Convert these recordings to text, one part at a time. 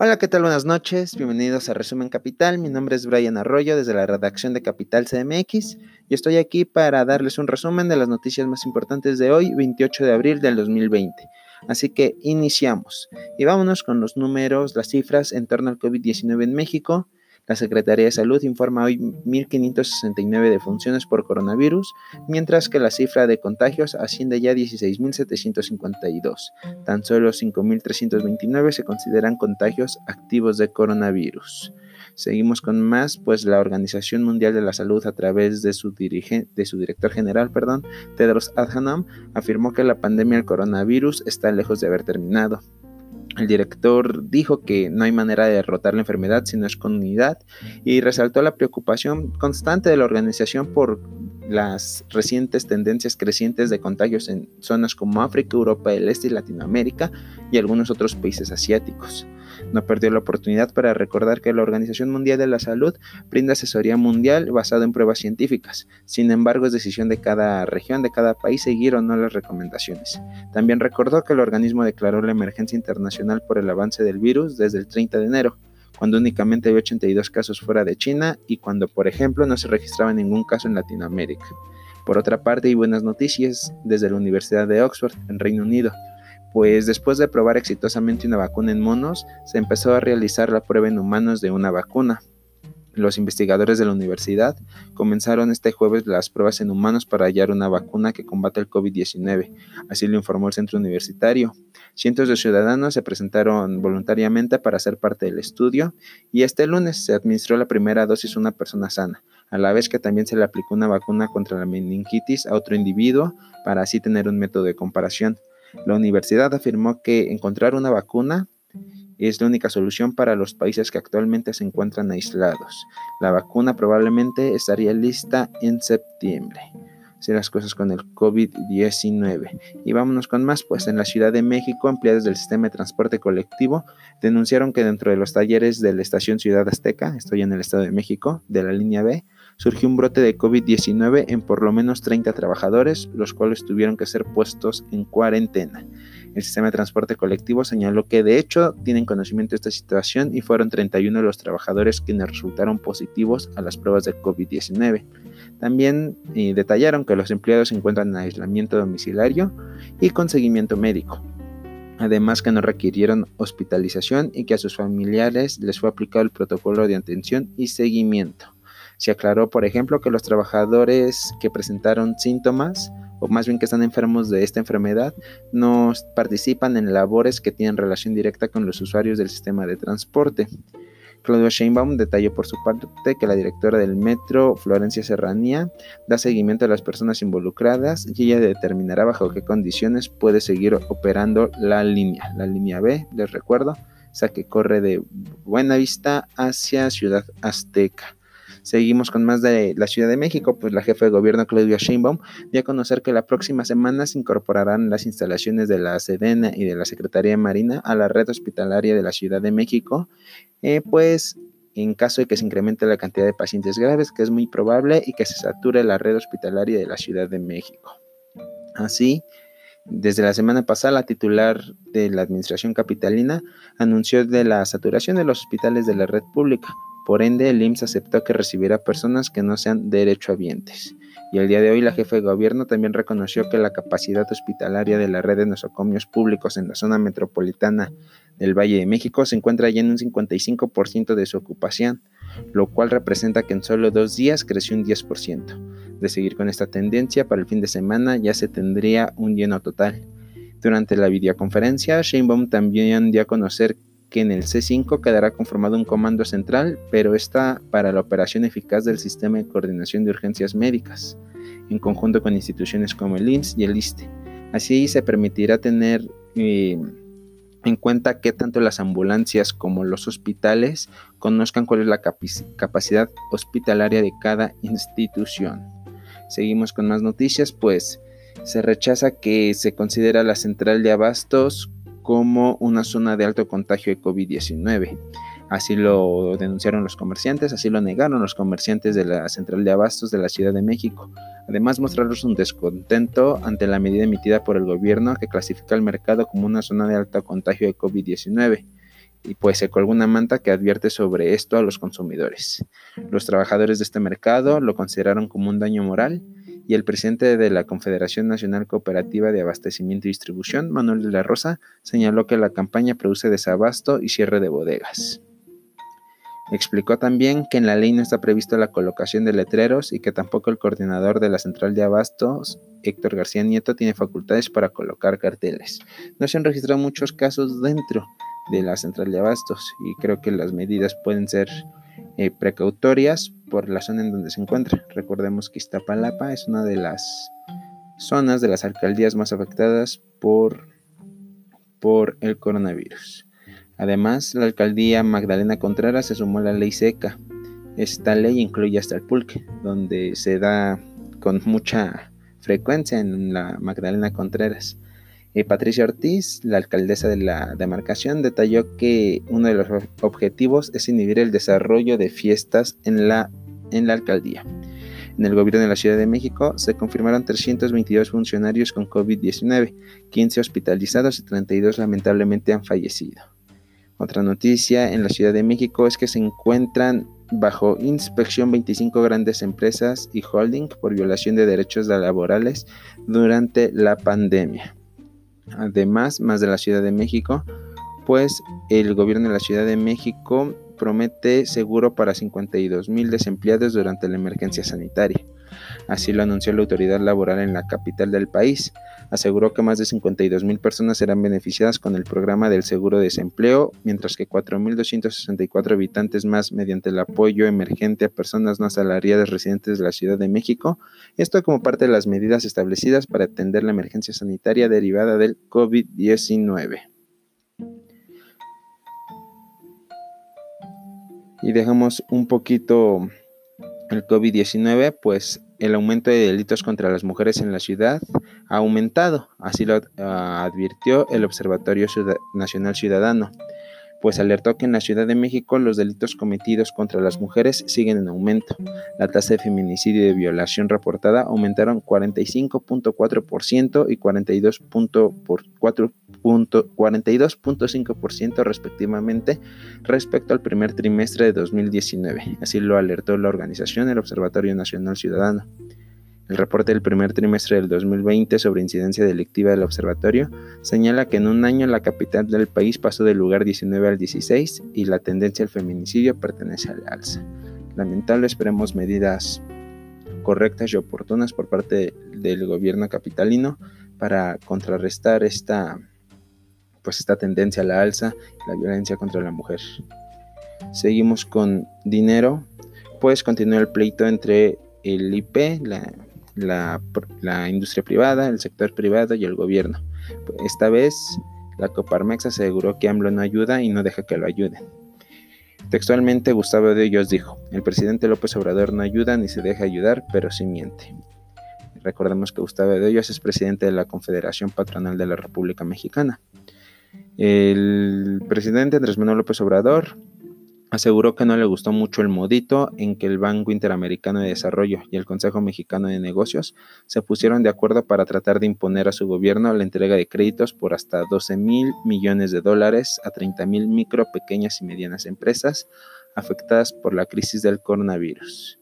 Hola, ¿qué tal? Buenas noches, bienvenidos a Resumen Capital. Mi nombre es Brian Arroyo desde la redacción de Capital CMX y estoy aquí para darles un resumen de las noticias más importantes de hoy, 28 de abril del 2020. Así que iniciamos y vámonos con los números, las cifras en torno al COVID-19 en México. La Secretaría de Salud informa hoy 1.569 defunciones por coronavirus, mientras que la cifra de contagios asciende ya a 16.752. Tan solo 5.329 se consideran contagios activos de coronavirus. Seguimos con más, pues la Organización Mundial de la Salud a través de su, de su director general, perdón, Tedros Adhanom, afirmó que la pandemia del coronavirus está lejos de haber terminado. El director dijo que no hay manera de derrotar la enfermedad si no es con unidad y resaltó la preocupación constante de la organización por las recientes tendencias crecientes de contagios en zonas como África, Europa del Este y Latinoamérica y algunos otros países asiáticos. No perdió la oportunidad para recordar que la Organización Mundial de la Salud brinda asesoría mundial basada en pruebas científicas. Sin embargo, es decisión de cada región, de cada país, seguir o no las recomendaciones. También recordó que el organismo declaró la emergencia internacional por el avance del virus desde el 30 de enero cuando únicamente había 82 casos fuera de China y cuando, por ejemplo, no se registraba ningún caso en Latinoamérica. Por otra parte, hay buenas noticias desde la Universidad de Oxford, en Reino Unido, pues después de probar exitosamente una vacuna en monos, se empezó a realizar la prueba en humanos de una vacuna. Los investigadores de la universidad comenzaron este jueves las pruebas en humanos para hallar una vacuna que combate el COVID-19, así lo informó el centro universitario. Cientos de ciudadanos se presentaron voluntariamente para ser parte del estudio y este lunes se administró la primera dosis a una persona sana, a la vez que también se le aplicó una vacuna contra la meningitis a otro individuo para así tener un método de comparación. La universidad afirmó que encontrar una vacuna es la única solución para los países que actualmente se encuentran aislados. La vacuna probablemente estaría lista en septiembre. Así las cosas con el COVID-19. Y vámonos con más, pues en la Ciudad de México, empleados del sistema de transporte colectivo denunciaron que dentro de los talleres de la estación Ciudad Azteca, estoy en el Estado de México, de la línea B, surgió un brote de COVID-19 en por lo menos 30 trabajadores, los cuales tuvieron que ser puestos en cuarentena. El sistema de transporte colectivo señaló que de hecho tienen conocimiento de esta situación y fueron 31 los trabajadores quienes resultaron positivos a las pruebas de COVID-19. También eh, detallaron que los empleados se encuentran en aislamiento domiciliario y con seguimiento médico. Además que no requirieron hospitalización y que a sus familiares les fue aplicado el protocolo de atención y seguimiento. Se aclaró, por ejemplo, que los trabajadores que presentaron síntomas o más bien que están enfermos de esta enfermedad, no participan en labores que tienen relación directa con los usuarios del sistema de transporte. Claudio Sheinbaum detalló por su parte que la directora del metro, Florencia Serranía, da seguimiento a las personas involucradas y ella determinará bajo qué condiciones puede seguir operando la línea. La línea B, les recuerdo, esa que corre de Buenavista hacia Ciudad Azteca. Seguimos con más de la Ciudad de México, pues la jefa de gobierno Claudia Sheinbaum dio a conocer que la próxima semana se incorporarán las instalaciones de la Sedena y de la Secretaría Marina a la red hospitalaria de la Ciudad de México, eh, pues en caso de que se incremente la cantidad de pacientes graves, que es muy probable, y que se sature la red hospitalaria de la Ciudad de México. Así, desde la semana pasada, la titular de la Administración Capitalina anunció de la saturación de los hospitales de la red pública, por ende, el IMSS aceptó que recibirá personas que no sean derechohabientes. Y el día de hoy la jefa de gobierno también reconoció que la capacidad hospitalaria de la red de nosocomios públicos en la zona metropolitana del Valle de México se encuentra ya en un 55% de su ocupación, lo cual representa que en solo dos días creció un 10%. De seguir con esta tendencia, para el fin de semana ya se tendría un lleno total. Durante la videoconferencia, Sheinbaum también dio a conocer que en el C5 quedará conformado un comando central, pero está para la operación eficaz del sistema de coordinación de urgencias médicas, en conjunto con instituciones como el IMSS y el ISTE. Así se permitirá tener eh, en cuenta que tanto las ambulancias como los hospitales conozcan cuál es la capacidad hospitalaria de cada institución. Seguimos con más noticias, pues se rechaza que se considera la central de abastos como una zona de alto contagio de COVID-19. Así lo denunciaron los comerciantes, así lo negaron los comerciantes de la central de abastos de la Ciudad de México. Además, mostraron un descontento ante la medida emitida por el gobierno que clasifica el mercado como una zona de alto contagio de COVID-19. y pues se colgó una manta que advierte sobre esto a los consumidores. Los trabajadores de este mercado lo consideraron como un daño moral y el presidente de la Confederación Nacional Cooperativa de Abastecimiento y Distribución, Manuel de la Rosa, señaló que la campaña produce desabasto y cierre de bodegas. Explicó también que en la ley no está previsto la colocación de letreros y que tampoco el coordinador de la central de abastos, Héctor García Nieto, tiene facultades para colocar carteles. No se han registrado muchos casos dentro de la central de abastos y creo que las medidas pueden ser eh, precautorias por la zona en donde se encuentra. Recordemos que Iztapalapa es una de las zonas de las alcaldías más afectadas por, por el coronavirus. Además, la alcaldía Magdalena Contreras se sumó a la ley seca. Esta ley incluye hasta el pulque, donde se da con mucha frecuencia en la Magdalena Contreras. Eh, Patricia Ortiz, la alcaldesa de la demarcación, detalló que uno de los objetivos es inhibir el desarrollo de fiestas en la, en la alcaldía. En el gobierno de la Ciudad de México se confirmaron 322 funcionarios con COVID-19, 15 hospitalizados y 32 lamentablemente han fallecido. Otra noticia en la Ciudad de México es que se encuentran bajo inspección 25 grandes empresas y holding por violación de derechos laborales durante la pandemia. Además, más de la Ciudad de México, pues el gobierno de la Ciudad de México promete seguro para 52 mil desempleados durante la emergencia sanitaria. Así lo anunció la autoridad laboral en la capital del país. Aseguró que más de 52 mil personas serán beneficiadas con el programa del seguro de desempleo, mientras que 4.264 habitantes más mediante el apoyo emergente a personas no asalariadas residentes de la Ciudad de México. Esto como parte de las medidas establecidas para atender la emergencia sanitaria derivada del COVID-19. Y dejamos un poquito el COVID-19, pues el aumento de delitos contra las mujeres en la ciudad ha aumentado, así lo ah, advirtió el Observatorio Nacional Ciudadano pues alertó que en la Ciudad de México los delitos cometidos contra las mujeres siguen en aumento. La tasa de feminicidio y de violación reportada aumentaron 45.4% y 42.5% respectivamente respecto al primer trimestre de 2019. Así lo alertó la organización el Observatorio Nacional Ciudadano. El reporte del primer trimestre del 2020 sobre incidencia delictiva del observatorio señala que en un año la capital del país pasó del lugar 19 al 16 y la tendencia al feminicidio pertenece al alza. Lamentable, esperemos medidas correctas y oportunas por parte del gobierno capitalino para contrarrestar esta, pues esta tendencia a la alza la violencia contra la mujer. Seguimos con dinero, pues continúa el pleito entre el IP, la la, industria privada, el sector privado y el gobierno. Esta vez, la Coparmex aseguró que AMLO no ayuda y no deja que lo ayuden. Textualmente, Gustavo de Hoyos dijo, el presidente López Obrador no ayuda ni se deja ayudar, pero sí miente. Recordemos que Gustavo de Hoyos es presidente de la Confederación Patronal de la República Mexicana. El presidente Andrés Manuel López Obrador aseguró que no le gustó mucho el modito en que el Banco Interamericano de Desarrollo y el Consejo Mexicano de Negocios se pusieron de acuerdo para tratar de imponer a su gobierno la entrega de créditos por hasta 12 mil millones de dólares a 30 mil micro, pequeñas y medianas empresas afectadas por la crisis del coronavirus.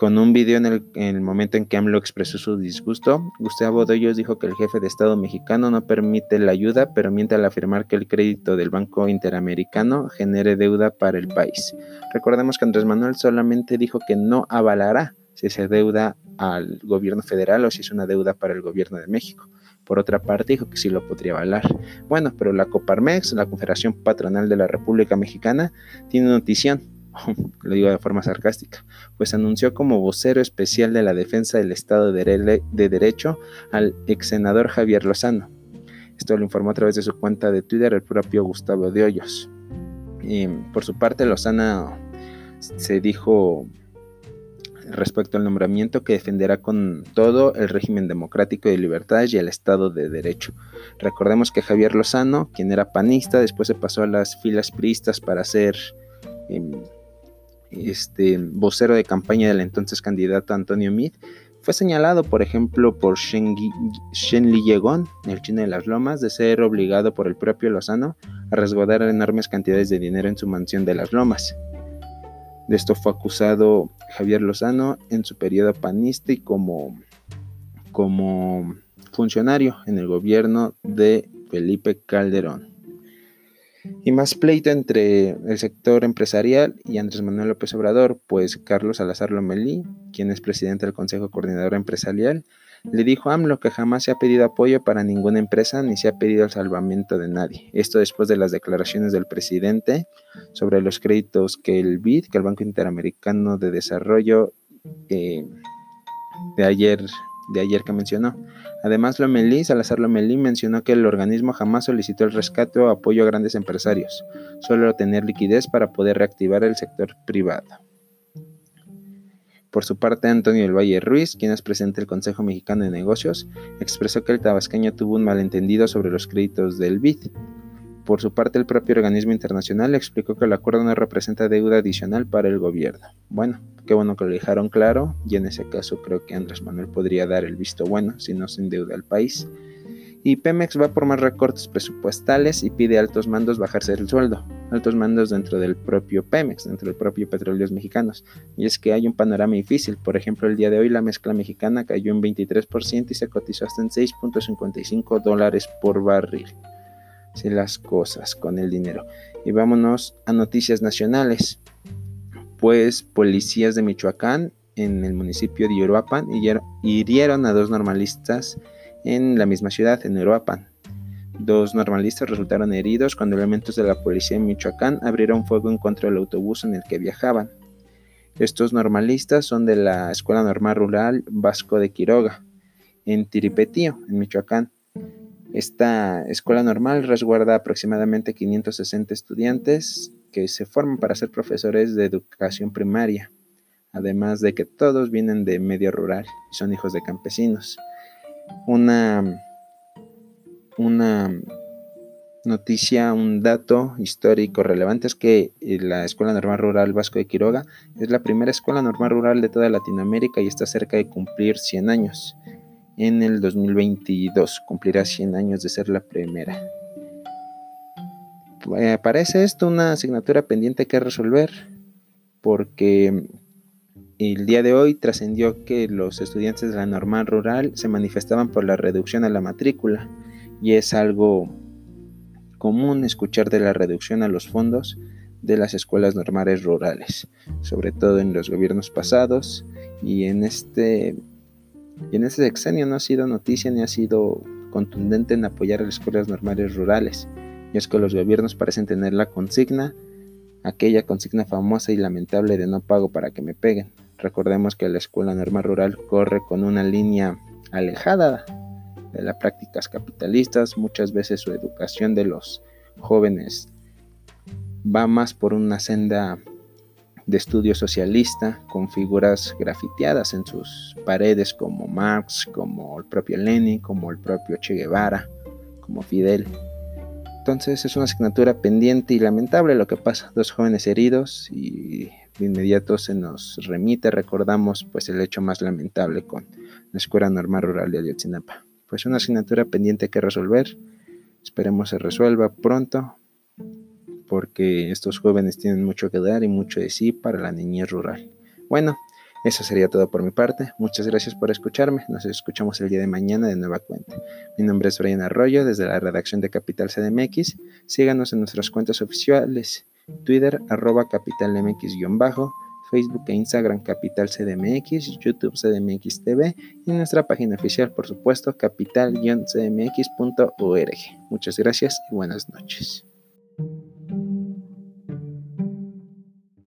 Con un video en el, momento en que AMLO expresó su disgusto, Gustavo Doyos dijo que el jefe de Estado mexicano no permite la ayuda, pero miente al afirmar que el crédito del Banco Interamericano genere deuda para el país. Recordemos que Andrés Manuel solamente dijo que no avalará si se deuda al gobierno federal o si es una deuda para el gobierno de México. Por otra parte, dijo que sí lo podría avalar. Bueno, pero la Coparmex, la Confederación Patronal de la República Mexicana, tiene notición lo digo de forma sarcástica, pues anunció como vocero especial de la defensa del Estado de, Derecho al ex senador Javier Lozano. Esto lo informó a través de su cuenta de Twitter el propio Gustavo de Hoyos. Y por su parte, Lozano se dijo respecto al nombramiento que defenderá con todo el régimen democrático de libertades y el Estado de Derecho. Recordemos que Javier Lozano, quien era panista, después se pasó a las filas priistas para ser em, este, vocero de campaña del entonces candidato Antonio Meade, fue señalado, por ejemplo, por Shen, Li Yegon, el chino de las lomas, de ser obligado por el propio Lozano a resguardar enormes cantidades de dinero en su mansión de las Lomas. De esto fue acusado Javier Lozano en su periodo panista y como, como funcionario en el gobierno de Felipe Calderón. Y más pleito entre el sector empresarial y Andrés Manuel López Obrador, pues Carlos Salazar Lomelí, quien es presidente del Consejo Coordinador Empresarial, le dijo a AMLO que jamás se ha pedido apoyo para ninguna empresa ni se ha pedido el salvamento de nadie. Esto después de las declaraciones del presidente sobre los créditos que el BID, que el Banco Interamericano de Desarrollo, eh, de ayer de ayer que mencionó. Además, Lomelí, Salazar Lomelí mencionó que el organismo jamás solicitó el rescate o apoyo a grandes empresarios, solo tener liquidez para poder reactivar el sector privado. Por su parte, Antonio del Valle Ruiz, quien es presidente del Consejo Mexicano de Negocios, expresó que el tabasqueño tuvo un malentendido sobre los créditos del BID. Por su parte, el propio organismo internacional explicó que el acuerdo no representa deuda adicional para el gobierno. Bueno, qué bueno que lo dejaron claro, y en ese caso creo que Andrés Manuel podría dar el visto bueno si no se endeuda al país. Y Pemex va por más recortes presupuestales y pide altos mandos bajarse el sueldo, altos mandos dentro del propio Pemex, dentro del propio Petróleos Mexicanos. Y es que hay un panorama difícil, por ejemplo, el día de hoy la mezcla mexicana cayó en 23% y se cotizó hasta en 6.55 dólares por barril. Las cosas con el dinero. Y vámonos a noticias nacionales. Pues policías de Michoacán en el municipio de Uruapan hirieron a dos normalistas en la misma ciudad, en Uruapan. Dos normalistas resultaron heridos cuando elementos de la policía en Michoacán abrieron fuego en contra del autobús en el que viajaban. Estos normalistas son de la Escuela Normal Rural Vasco de Quiroga, en Tiripetío, en Michoacán. Esta escuela normal resguarda aproximadamente 560 estudiantes que se forman para ser profesores de educación primaria, además de que todos vienen de medio rural y son hijos de campesinos. Una, una noticia, un dato histórico relevante es que la Escuela Normal Rural Vasco de Quiroga es la primera escuela normal rural de toda Latinoamérica y está cerca de cumplir 100 años en el 2022. Cumplirá 100 años de ser la primera. Eh, parece esto una asignatura pendiente que resolver porque el día de hoy trascendió que los estudiantes de la normal rural se manifestaban por la reducción a la matrícula y es algo común escuchar de la reducción a los fondos de las escuelas normales rurales, sobre todo en los gobiernos pasados y en este y en este sexenio no ha sido noticia ni ha sido contundente en apoyar a las escuelas normales rurales. Y es que los gobiernos parecen tener la consigna, aquella consigna famosa y lamentable de no pago para que me peguen. Recordemos que la escuela normal rural corre con una línea alejada de las prácticas capitalistas, muchas veces su educación de los jóvenes va más por una senda de estudio socialista con figuras grafiteadas en sus paredes como Marx, como el propio Lenin, como el propio Che Guevara, como Fidel. Entonces es una asignatura pendiente y lamentable lo que pasa. Dos jóvenes heridos y de inmediato se nos remite, recordamos pues el hecho más lamentable con la Escuela Normal Rural de Ayotzinapa. Pues una asignatura pendiente que resolver. Esperemos se resuelva pronto porque estos jóvenes tienen mucho que dar y mucho de sí para la niñez rural. Bueno, eso sería todo por mi parte. Muchas gracias por escucharme. Nos escuchamos el día de mañana de nueva cuenta. Mi nombre es Brian Arroyo desde la redacción de Capital CDMX. Síganos en nuestras cuentas oficiales. Twitter arroba capitalmx-bajo, Facebook e Instagram Capital CDMX, YouTube CDMX TV y nuestra página oficial, por supuesto, capital-cdmx.org. Muchas gracias y buenas noches.